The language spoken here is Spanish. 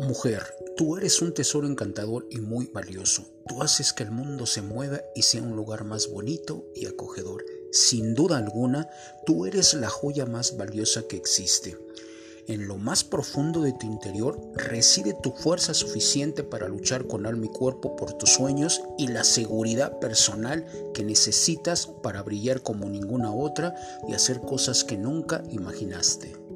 Mujer, tú eres un tesoro encantador y muy valioso. Tú haces que el mundo se mueva y sea un lugar más bonito y acogedor. Sin duda alguna, tú eres la joya más valiosa que existe. En lo más profundo de tu interior reside tu fuerza suficiente para luchar con alma y cuerpo por tus sueños y la seguridad personal que necesitas para brillar como ninguna otra y hacer cosas que nunca imaginaste.